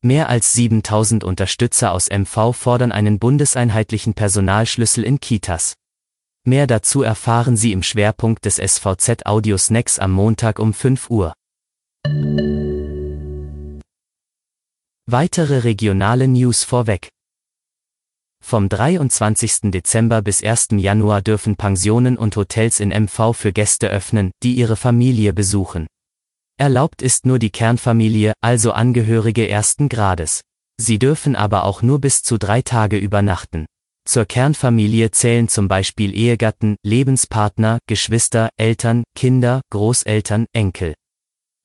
Mehr als 7000 Unterstützer aus MV fordern einen bundeseinheitlichen Personalschlüssel in Kitas. Mehr dazu erfahren Sie im Schwerpunkt des SVZ Audio Snacks am Montag um 5 Uhr. Weitere regionale News vorweg. Vom 23. Dezember bis 1. Januar dürfen Pensionen und Hotels in MV für Gäste öffnen, die ihre Familie besuchen. Erlaubt ist nur die Kernfamilie, also Angehörige ersten Grades. Sie dürfen aber auch nur bis zu drei Tage übernachten. Zur Kernfamilie zählen zum Beispiel Ehegatten, Lebenspartner, Geschwister, Eltern, Kinder, Großeltern, Enkel.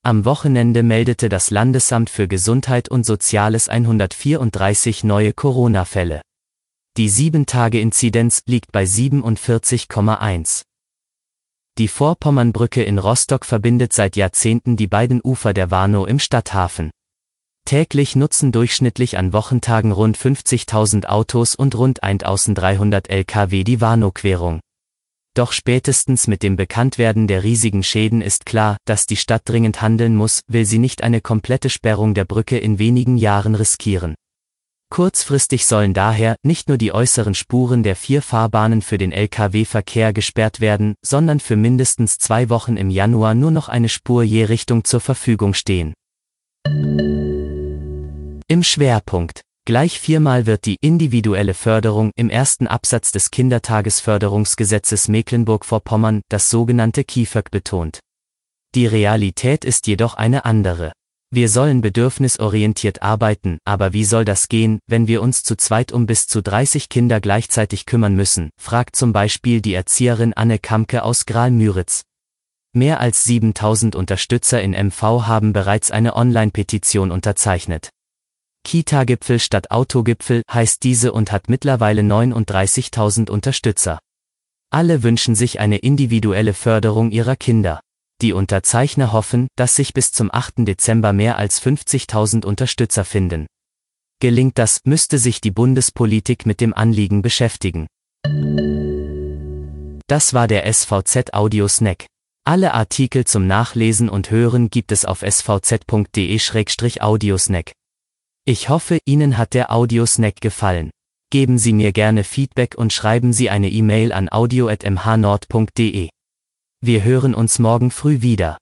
Am Wochenende meldete das Landesamt für Gesundheit und Soziales 134 neue Corona-Fälle. Die 7-Tage-Inzidenz liegt bei 47,1. Die Vorpommernbrücke in Rostock verbindet seit Jahrzehnten die beiden Ufer der Warnow im Stadthafen. Täglich nutzen durchschnittlich an Wochentagen rund 50.000 Autos und rund 1300 Lkw die Warnow-Querung. Doch spätestens mit dem Bekanntwerden der riesigen Schäden ist klar, dass die Stadt dringend handeln muss, will sie nicht eine komplette Sperrung der Brücke in wenigen Jahren riskieren. Kurzfristig sollen daher nicht nur die äußeren Spuren der vier Fahrbahnen für den Lkw-Verkehr gesperrt werden, sondern für mindestens zwei Wochen im Januar nur noch eine Spur je Richtung zur Verfügung stehen. Im Schwerpunkt. Gleich viermal wird die individuelle Förderung im ersten Absatz des Kindertagesförderungsgesetzes Mecklenburg-Vorpommern, das sogenannte KIföG, betont. Die Realität ist jedoch eine andere. Wir sollen bedürfnisorientiert arbeiten, aber wie soll das gehen, wenn wir uns zu zweit um bis zu 30 Kinder gleichzeitig kümmern müssen, fragt zum Beispiel die Erzieherin Anne Kamke aus Graal-Müritz. Mehr als 7000 Unterstützer in MV haben bereits eine Online-Petition unterzeichnet. Kita-Gipfel statt Autogipfel heißt diese und hat mittlerweile 39.000 Unterstützer. Alle wünschen sich eine individuelle Förderung ihrer Kinder. Die Unterzeichner hoffen, dass sich bis zum 8. Dezember mehr als 50.000 Unterstützer finden. Gelingt das, müsste sich die Bundespolitik mit dem Anliegen beschäftigen. Das war der SVZ Audio Snack. Alle Artikel zum Nachlesen und Hören gibt es auf svz.de-audiosnack. Ich hoffe, Ihnen hat der Audiosnack gefallen. Geben Sie mir gerne Feedback und schreiben Sie eine E-Mail an audio.mhnord.de. Wir hören uns morgen früh wieder.